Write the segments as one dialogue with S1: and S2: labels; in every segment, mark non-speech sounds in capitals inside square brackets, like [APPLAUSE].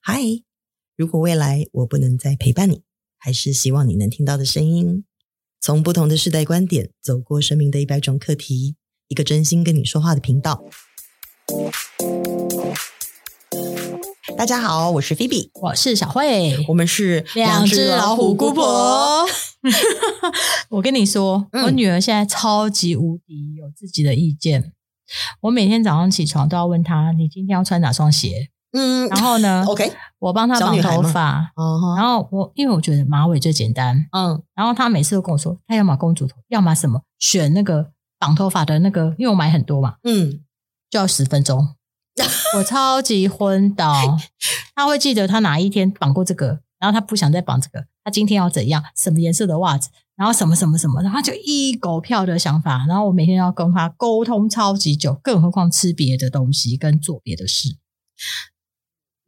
S1: 嗨，如果未来我不能再陪伴你，还是希望你能听到的声音。从不同的世代观点，走过生命的一百种课题，一个真心跟你说话的频道。大家好，我是菲比，
S2: 我是小慧，
S1: 我们是
S2: 两只老虎姑婆。[LAUGHS] 我跟你说，
S1: 嗯、
S2: 我女儿现在超级无敌有自己的意见。我每天早上起床都要问她：“你今天要穿哪双鞋？”嗯，然后呢？[LAUGHS]
S1: OK，
S2: 我帮他绑头发。
S1: Uh-huh.
S2: 然后我因为我觉得马尾最简单。嗯，然后他每次都跟我说，他要么公主头，要么什么，选那个绑头发的那个，因为我买很多嘛。嗯，就要十分钟。[LAUGHS] 我超级昏倒，他会记得他哪一天绑过这个，然后他不想再绑这个，他今天要怎样，什么颜色的袜子，然后什么什么什么，然后他就一狗票的想法，然后我每天要跟他沟通超级久，更何况吃别的东西跟做别的事。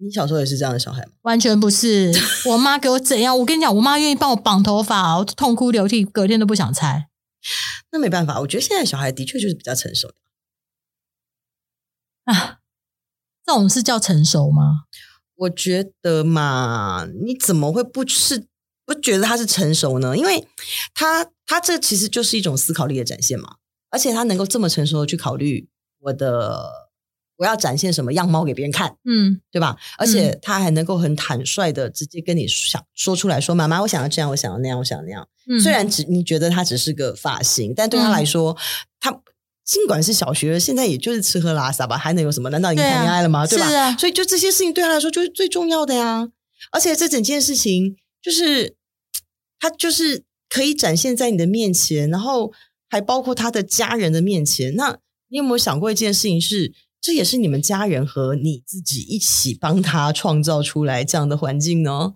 S1: 你小时候也是这样的小孩吗？
S2: 完全不是，我妈给我怎样，我跟你讲，我妈愿意帮我绑头发，我痛哭流涕，隔天都不想拆。
S1: 那没办法，我觉得现在小孩的确就是比较成熟的
S2: 啊。这种是叫成熟吗？
S1: 我觉得嘛，你怎么会不是不觉得他是成熟呢？因为他他这其实就是一种思考力的展现嘛，而且他能够这么成熟的去考虑我的我要展现什么样貌给别人看，嗯，对吧？而且他还能够很坦率的直接跟你想说出来说，妈妈，我想要这样，我想要那样，我想要那样。嗯，虽然只你觉得他只是个发型，但对他来说，嗯，他。尽管是小学，现在也就是吃喝拉撒吧，还能有什么？难道已经谈恋爱了吗？对啊，对吧？是啊。所以就这些事情对他来说就是最重要的呀。而且这整件事情就是他就是可以展现在你的面前，然后还包括他的家人的面前。那你有没有想过一件事情是，这也是你们家人和你自己一起帮他创造出来这样的环境呢？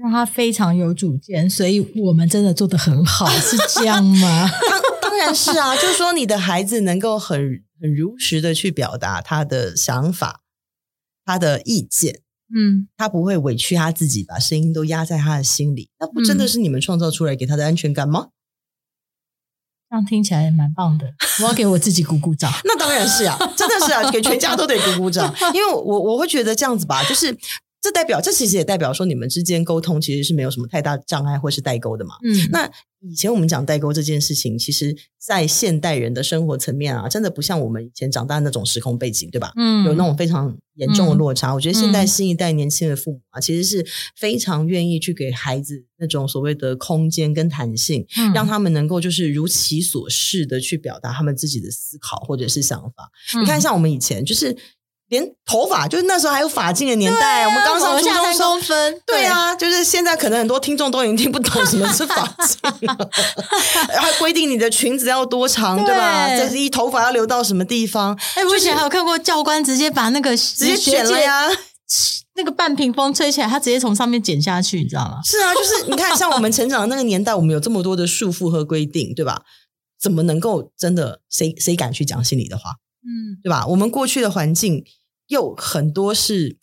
S2: 让他非常有主见，所以我们真的做得很好，是这样吗？[LAUGHS]
S1: 当然是啊，就是说你的孩子能够很很如实的去表达他的想法、他的意见，嗯，他不会委屈他自己，把声音都压在他的心里，那不真的是你们创造出来给他的安全感吗？
S2: 这样听起来蛮棒的，[LAUGHS] 我要给我自己鼓鼓掌。[LAUGHS]
S1: 那当然是啊，真的是啊，[LAUGHS] 给全家都得鼓鼓掌，因为我我会觉得这样子吧，就是。这代表，这其实也代表说，你们之间沟通其实是没有什么太大障碍或是代沟的嘛。嗯，那以前我们讲代沟这件事情，其实，在现代人的生活层面啊，真的不像我们以前长大的那种时空背景，对吧？嗯，有那种非常严重的落差。嗯，我觉得现代新一代年轻的父母啊，其实是非常愿意去给孩子那种所谓的空间跟弹性，嗯，让他们能够就是如其所示的去表达他们自己的思考或者是想法。嗯，你看，像我们以前就是。连头发，就是那时候还有发禁的年代，啊、我们刚上初中
S2: 三公分，
S1: 对啊，就是现在可能很多听众都已经听不懂什么是发禁了，[LAUGHS] 还规定你的裙子要多长，对，对吧？这是一头发要留到什么地方？
S2: 哎，我以前还有看过教官直接把那个直接
S1: 剪了呀，
S2: 那个半屏风吹起来，他直接从上面剪下去，你知道吗？[LAUGHS]
S1: 是啊，就是你看，像我们成长的那个年代，我们有这么多的束缚和规定，对吧？怎么能够真的谁谁敢去讲心里的话？嗯，对吧？我们过去的环境。又很多是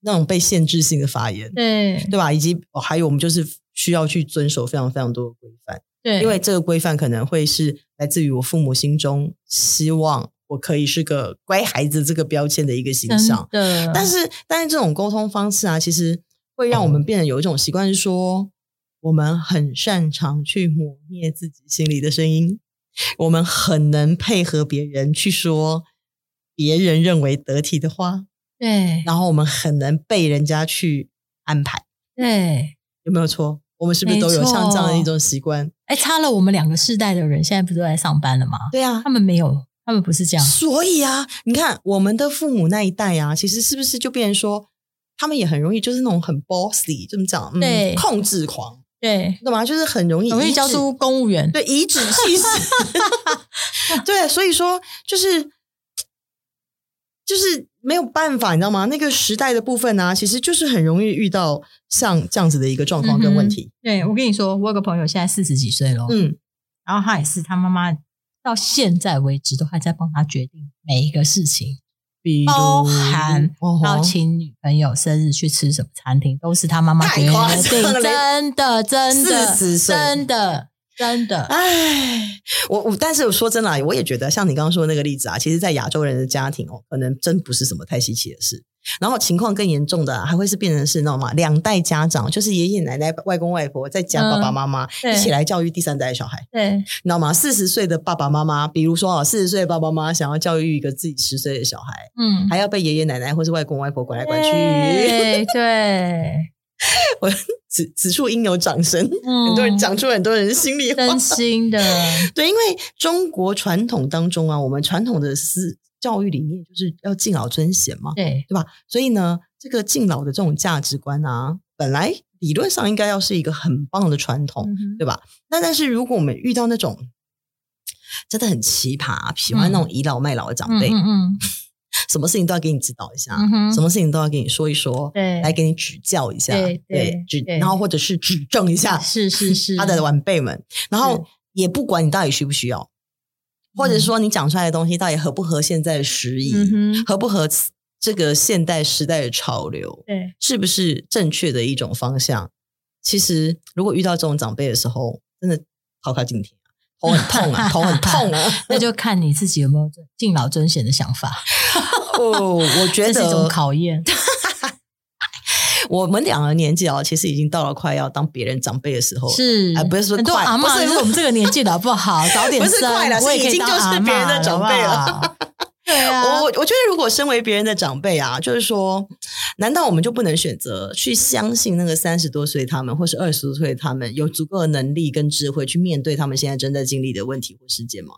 S1: 那种被限制性的发言，对对吧？以及还有我们就是需要去遵守非常非常多的规范，对，因为这个规范可能会是来自于我父母心中希望我可以是个乖孩子这个标签的一个形象。对，但是但是这种沟通方式啊，其实会让我们变得有一种习惯，是说我们很擅长去磨灭自己心里的声音，我们很能配合别人去说。别人认为得体的话，对，然后我们很能被人家去安排，对，有没有错？我们是不是都有像这样的一种习惯？
S2: 哎，差了我们两个世代的人，现在不是都在上班了吗？
S1: 对啊，
S2: 他们没有，他们不是这样。
S1: 所以啊，你看我们的父母那一代啊，其实是不是就变成说，他们也很容易就是那种很 bossy，这么讲，对，控制狂，对，懂吗？就是很容易
S2: 容易教出公务员，
S1: 对，颐指气使，[LAUGHS] 对，所以说就是。就是没有办法，你知道吗？那个时代的部分呢、啊，其实就是很容易遇到像这样子的一个状况跟问题。
S2: 嗯、对，我跟你说，我有个朋友现在四十几岁了，嗯，然后他也是，他妈妈到现在为止都还在帮他决定每一个事情，比如包含要请女朋友生日去吃什么餐厅，都是他妈妈决定。真的，真的，真的。真的，
S1: 哎，我我，但是我说真的，我也觉得像你刚刚说的那个例子啊，其实，在亚洲人的家庭哦，可能真不是什么太稀奇的事。然后情况更严重的，还会是变成是知道吗，两代家长，就是爷爷奶奶、外公外婆再加爸爸妈妈、嗯、一起来教育第三代的小孩。
S2: 对，
S1: 你知道吗？四十岁的爸爸妈妈，比如说啊，四十岁的爸爸妈妈想要教育一个自己十岁的小孩，嗯，还要被爷爷奶奶或是外公外婆管来管去。
S2: 对，[LAUGHS] 对 [LAUGHS]
S1: 我此此处应有掌声。嗯、[LAUGHS] 很多人讲出很多人心里话，
S2: 真心的。[LAUGHS]
S1: 对，因为中国传统当中啊，我们传统的思教育理念就是要敬老尊贤嘛，
S2: 对
S1: 对吧？所以呢，这个敬老的这种价值观啊，本来理论上应该要是一个很棒的传统，嗯、对吧？那但是如果我们遇到那种真的很奇葩，喜欢那种倚老卖老的长辈，嗯，嗯，嗯什么事情都要给你指导一下，嗯、什么事情都要给你说一说，对，来给你指教一下，对对，指，然后或者是指正一下，
S2: 是是是，
S1: 他的晚辈们，然后也不管你到底需不需要。或者说，你讲出来的东西到底合不合现在的时宜，嗯、合不合这个现代时代的潮流？
S2: 对，
S1: 是不是正确的一种方向？其实，如果遇到这种长辈的时候，真的好靠近天，头很痛啊，头很痛啊。[LAUGHS]
S2: 那就看你自己有没有敬老尊贤的想法。[LAUGHS]
S1: 哦，我觉得
S2: 这是一种考验。
S1: 我们两个年纪啊，其实已经到了快要当别人长辈的时候。
S2: 是，
S1: 哎，不是说快，
S2: 不是我们这个年纪的不好，早点生，
S1: 不是快了，我已经就是别人的长辈了。
S2: 对啊，
S1: 我我觉得如果身为别人的长辈啊，就是说，难道我们就不能选择去相信那个三十多岁他们，或是二十多岁他们有足够的能力跟智慧去面对他们现在正在经历的问题或事件吗？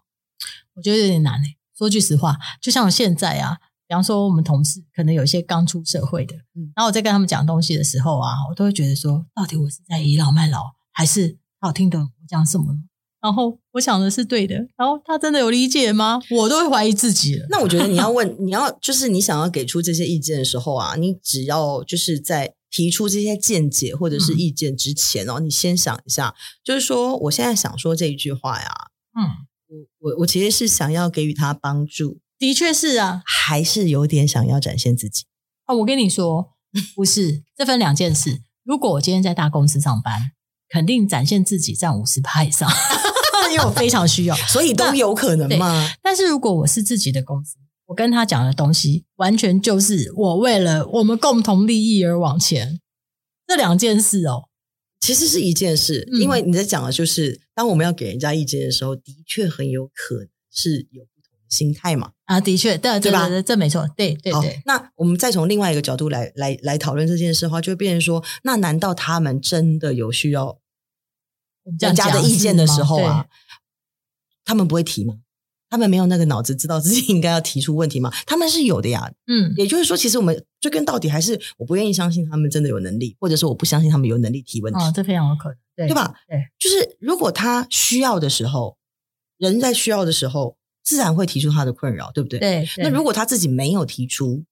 S2: 我觉得有点难诶。说句实话，就像我现在啊。比方说，我们同事可能有一些刚出社会的，嗯，然后我在跟他们讲东西的时候啊，我都会觉得说，到底我是在倚老卖老，还是他有听懂我讲什么呢？然后我想的是对的，然后他真的有理解吗？我都会怀疑自己了。
S1: 那我觉得你要问，[LAUGHS] 你要就是你想要给出这些意见的时候啊，你只要就是在提出这些见解或者是意见之前哦，嗯，你先想一下，就是说我现在想说这一句话呀，嗯，我我我其实是想要给予他帮助。
S2: 的确是啊，
S1: 还是有点想要展现自己
S2: 啊！我跟你说，[LAUGHS] 不是，这分两件事。如果我今天在大公司上班，肯定展现自己占五十趴以上，因为我非常需要，
S1: 所以都有可能嘛。
S2: 但是如果我是自己的公司，我跟他讲的东西，完全就是我为了我们共同利益而往前。这两件事哦，
S1: 其实是一件事，嗯、因为你在讲的就是，当我们要给人家意见的时候，的确很有可能是有不同的。心态嘛，
S2: 啊，的确，对对吧？这没错，对对对。
S1: 那我们再从另外一个角度来来来讨论这件事的话，就会变成说，那难道他们真的有需要人家的意见的时候啊？他们不会提吗？他们没有那个脑子知道自己 [LAUGHS] 应该要提出问题吗？他们是有的呀。嗯，也就是说，其实我们追根到底还是我不愿意相信他们真的有能力，或者说我不相信他们有能力提问题。
S2: 哦，这非常有可能，对，
S1: 对吧？对，就是如果他需要的时候，人在需要的时候。自然会提出他的困扰，对不对？
S2: 对。对，
S1: 那如果他自己没有提出，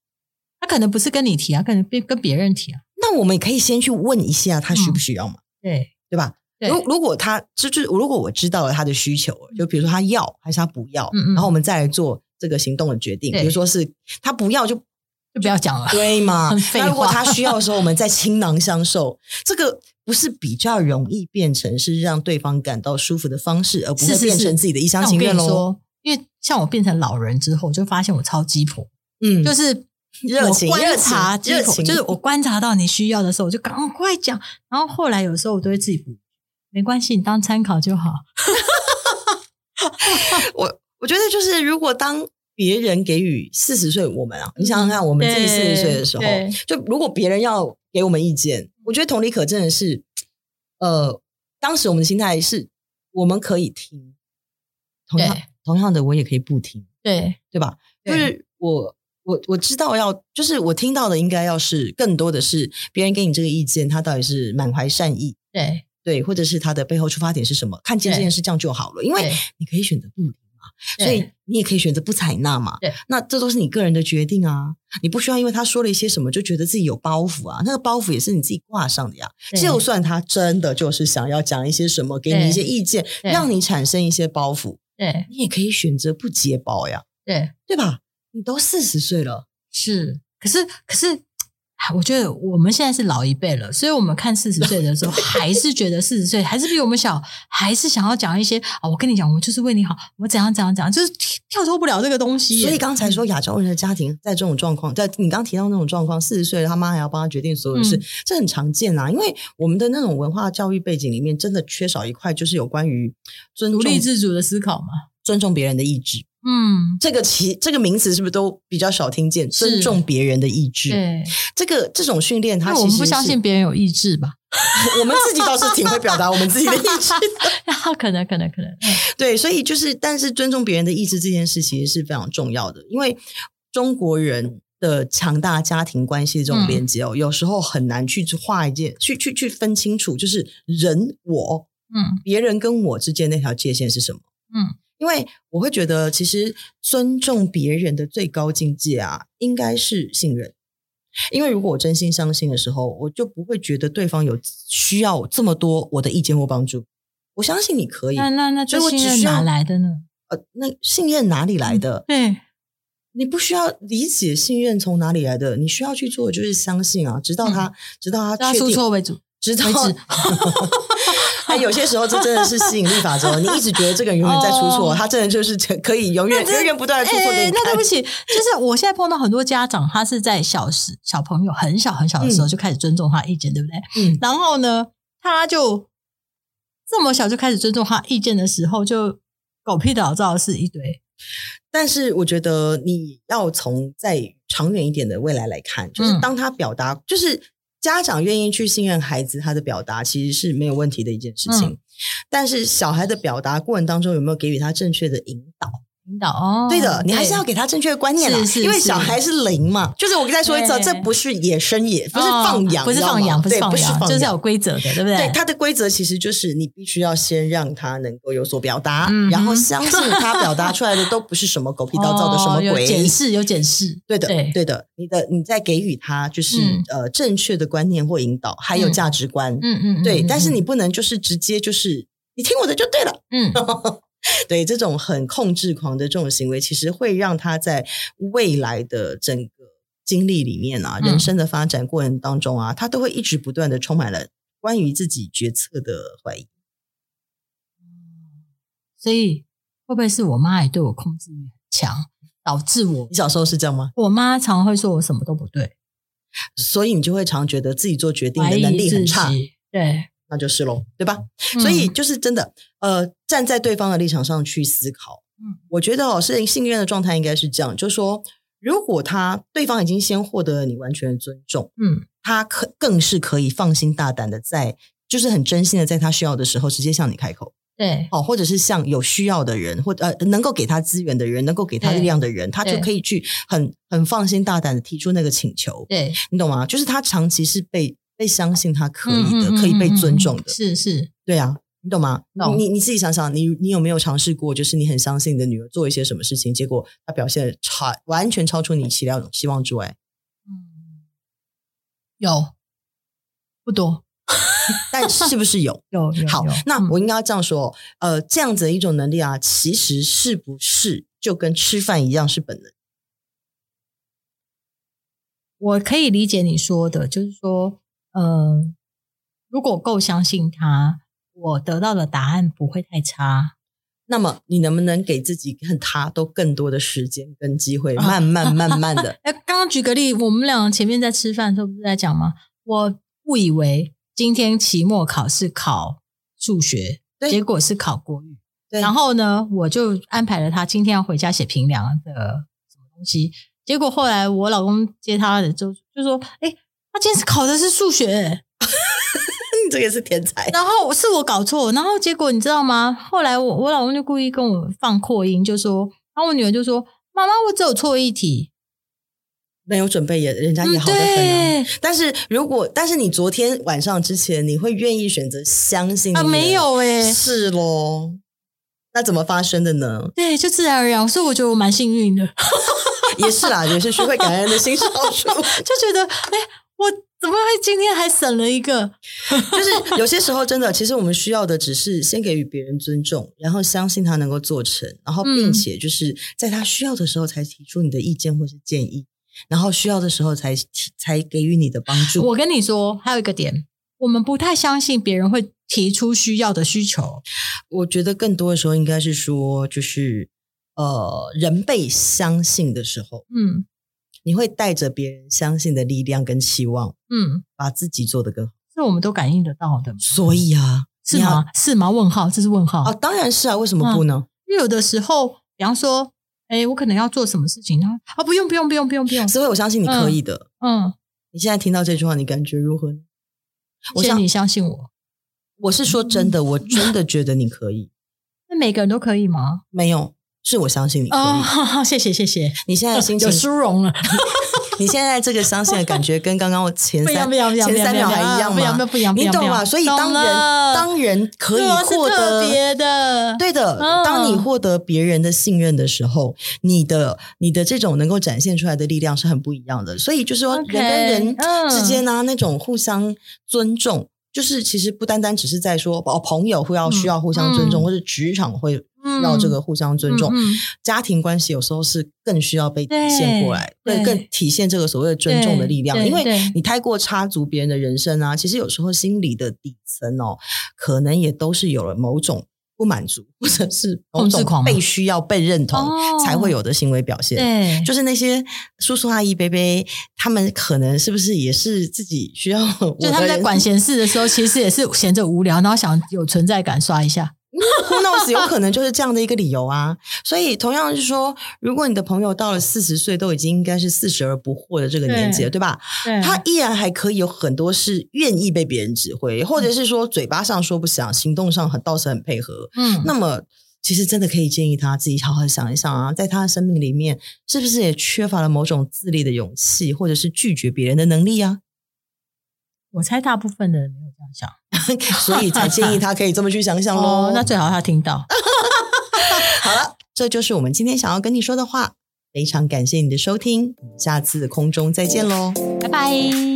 S2: 他可能不是跟你提啊，可能跟跟别人提啊。
S1: 那我们也可以先去问一下他需不需要嘛？
S2: 嗯、对，
S1: 对吧？
S2: 对。
S1: 如如果他就就如果我知道了他的需求，就比如说他要还是他不要，嗯嗯，然后我们再来做这个行动的决定。比如说是他不要就
S2: 就不要讲了，
S1: 对吗？[LAUGHS] 那如果他需要的时候，我们再倾囊相授，这个不是比较容易变成是让对方感到舒服的方式，而不是变成自己的一厢情愿喽？
S2: 因为像我变成老人之后，就发现我超鸡婆，嗯，就是热情、观察、热情，就是我观察到你需要的时候，我就赶快讲。然后后来有时候我都会自己补，没关系，你当参考就好。[LAUGHS]
S1: 我我觉得就是，如果当别人给予四十岁我们啊，你想想看，我们自己四十岁的时候，就如果别人要给我们意见，我觉得同理可证的是，呃，当时我们的心态是，我们可以听，同样。同样的，我也可以不听，
S2: 对
S1: 对吧？对就是我我我知道要，就是我听到的应该要是更多的是别人给你这个意见，他到底是满怀善意，
S2: 对
S1: 对，或者是他的背后出发点是什么？看见这件事这样就好了，因为你可以选择不理嘛，所以你也可以选择不采纳嘛，对，那这都是你个人的决定啊，你不需要因为他说了一些什么就觉得自己有包袱啊，那个包袱也是你自己挂上的呀。就算他真的就是想要讲一些什么，给你一些意见，让你产生一些包袱。
S2: 对，
S1: 你也可以选择不接包呀，
S2: 对，
S1: 对吧？你都四十岁了，
S2: 是，可是，可是我觉得我们现在是老一辈了，所以我们看四十岁的时候，还是觉得四十岁还是比我们小，还是想要讲一些啊。我跟你讲，我就是为你好，我怎样怎样怎样，就是跳脱不了这个东西。
S1: 所以刚才说亚洲人的家庭在这种状况，在你刚提到那种状况，四十岁了，他妈还要帮他决定所有的事，嗯、这很常见啊。因为我们的那种文化教育背景里面，真的缺少一块，就是有关于尊重
S2: 独立自主的思考嘛，
S1: 尊重别人的意志。
S2: 嗯，
S1: 这个其这个名词是不是都比较少听见？尊重别人的意志，对。这个这种训练，他其实
S2: 我们不相信别人有意志吧？[LAUGHS]
S1: 我们自己倒是挺会表达我们自己的意志的，
S2: 可能可能可能，[LAUGHS]
S1: 对，所以就是，但是尊重别人的意志这件事其实是非常重要的，因为中国人的强大家庭关系的这种连接哦，嗯、有时候很难去画一件，去去去分清楚，就是人我，嗯，别人跟我之间那条界限是什么，嗯。因为我会觉得，其实尊重别人的最高境界啊，应该是信任。因为如果我真心相信的时候，我就不会觉得对方有需要这么多我的意见或帮助。我相信你可以。
S2: 那那那，这信任哪来的呢？
S1: 呃，那信任哪里来的？
S2: 嗯、对，
S1: 你不需要理解信任从哪里来的，你需要去做的就是相信啊，直到他，嗯、直到他确定。
S2: 出错为主。
S1: 直到，哎，有些时候这真的是吸引力法则。你一直觉得这个人永远在出错，哦、他真的就是可以永远源源不断的出错。
S2: 欸、那对不起，就是我现在碰到很多家长，他是在小时小朋友很小很小的时候就开始尊重他意见，嗯、对不对？嗯。然后呢，他就这么小就开始尊重他意见的时候，就狗屁倒灶是一堆。
S1: 但是我觉得你要从在长远一点的未来来看，就是当他表达，嗯、就是。家长愿意去信任孩子，他的表达其实是没有问题的一件事情。嗯、但是小孩的表达过程当中有没有给予他正确的引导？
S2: 引导哦，
S1: 对的，你还是要给他正确的观念啦，因为小孩是零嘛。就是我再说一次，这不是野生野，不是放养，
S2: 不是放养，不是放养，就是有规则的，对不对？
S1: 对，他的规则其实就是你必须要先让他能够有所表达，然后相信他表达出来的都不是什么狗屁倒灶的什么鬼。
S2: 有检视，有检视，
S1: 对的，对的。你的你在给予他就是呃正确的观念或引导，还有价值观，嗯嗯，对。但是你不能就是直接就是你听我的就对了，嗯。[LAUGHS] [LAUGHS] 对，这种很控制狂的这种行为，其实会让他在未来的整个经历里面啊，人生的发展过程当中啊，他都会一直不断的充满了关于自己决策的怀疑。
S2: 所以会不会是我妈也对我控制欲很强，导致我？
S1: 你小时候是这样吗？
S2: 我妈常常会说我什么都不对，
S1: 所以你就会常觉得自己做决定的能力很差。
S2: 对。
S1: 那就是喽，对吧？嗯、所以就是真的，呃，站在对方的立场上去思考。嗯，我觉得哦，是信任的状态应该是这样，就是说，如果他对方已经先获得了你完全的尊重，嗯，他可更是可以放心大胆的在，就是很真心的在他需要的时候直接向你开口。
S2: 对，
S1: 哦，或者是向有需要的人，或呃能够给他资源的人，能够给他力量的人，他就可以去很很放心大胆的提出那个请求。
S2: 对，
S1: 你懂吗？就是他长期是被。被相信他可以的，可以被尊重的，
S2: 是是，
S1: 对啊，你懂吗？你你自己想想，你你有没有尝试过，就是你很相信你的女儿做一些什么事情，结果她表现超完全超出你期料希望之外？
S2: 嗯，有不多，[LAUGHS]
S1: 但是不是有？
S2: 有有。
S1: 好，那我应该要这样说，呃，这样子的一种能力啊，其实是不是就跟吃饭一样是本能？
S2: 我可以理解你说的，就是说。呃，如果够相信他，我得到的答案不会太差。
S1: 那么，你能不能给自己跟他都更多的时间跟机会，慢慢慢慢的？[LAUGHS]
S2: 哎，刚刚举个例，我们俩前面在吃饭的时候不是在讲吗？我误以为今天期末考试考数学，对结果是考国语。然后呢，我就安排了他今天要回家写评量的什么东西。结果后来我老公接他的就就说：“哎。”他今天考的是数学，
S1: 你这个是天才。[LAUGHS]
S2: 然后是我搞错，然后结果你知道吗？后来我我老公就故意跟我放扩音，就说，然后我女儿就说：“妈妈，我只有错一题，
S1: 没有准备也，人家也好得很啊。”但是如果但是你昨天晚上之前，你会愿意选择相信啊？
S2: 没有诶，
S1: 是咯。那怎么发生的呢？
S2: 对，就自然而然。所以我觉得我蛮幸运的，[LAUGHS]
S1: 也是啦，也是学会感恩的心是好处，[LAUGHS]
S2: 就觉得哎。我怎么会今天还省了一个？[LAUGHS]
S1: 就是有些时候真的，其实我们需要的只是先给予别人尊重，然后相信他能够做成，然后并且就是在他需要的时候才提出你的意见或是建议。然后需要的时候才才给予你的帮助。
S2: 我跟你说，还有一个点，我们不太相信别人会提出需要的需求。
S1: 我觉得更多的时候应该是说，就是呃，人被相信的时候，嗯，你会带着别人相信的力量跟期望，嗯，把自己做得更好。
S2: 这我们都感应得到的。
S1: 所以啊，[LAUGHS]
S2: 是吗？是吗？问号，这是问号
S1: 啊？当然是啊，为什么不呢？
S2: 因为有的时候，比方说。哎，我可能要做什么事情呢？啊，不用，不用，不用，不用，不用。
S1: 所以，我相信你可以的。嗯，嗯，你现在听到这句话，你感觉如何呢？
S2: 我想你相信我。
S1: 我是说真的，嗯、我真的觉得你可以。[LAUGHS]
S2: 那每个人都可以吗？
S1: 没有，是我相信你。哦，
S2: 好好，[LAUGHS] 谢谢，谢谢。
S1: 你现在心情
S2: 有殊荣了。[LAUGHS]
S1: 你现在这个相信的感觉，跟刚刚我前三前三秒还一样吗？
S2: 不一样，不
S1: 你懂吗？所以当人当人可以获得
S2: 别的，
S1: 对的。当你获得别人的信任的时候，你的你的这种能够展现出来的力量是很不一样的。所以就是说，人跟人之间呢，那种互相尊重，就是其实不单单只是在说哦，朋友会要需要互相尊重，或者职场会。要这个互相尊重，嗯嗯、家庭关系有时候是更需要被体现过来，对，更体现这个所谓的尊重的力量。因为你太过插足别人的人生啊，其实有时候心理的底层哦，可能也都是有了某种不满足，或者是某种被需要被认同才会有的行为表现。对，就是那些叔叔阿姨、伯伯，他们可能是不是也是自己需要？
S2: 就他们在管闲事的时候，其实也是闲着无聊，然后想有存在感刷一下。
S1: Who knows 有可能就是这样的一个理由啊，所以同样是说，如果你的朋友到了四十岁，都已经应该是四十而不惑的这个年纪了，对，对吧？对，他依然还可以有很多是愿意被别人指挥，或者是说嘴巴上说不想，行动上很倒是很配合。嗯，那么其实真的可以建议他自己好好想一想啊，在他的生命里面，是不是也缺乏了某种自立的勇气，或者是拒绝别人的能力啊？
S2: 我猜大部分的人没有这样想。[LAUGHS]
S1: 所以才建议他可以这么去想想喽。
S2: 哦，那最好他听到。[LAUGHS]
S1: 好了，这就是我们今天想要跟你说的话。非常感谢你的收听，下次空中再见喽，
S2: 拜拜。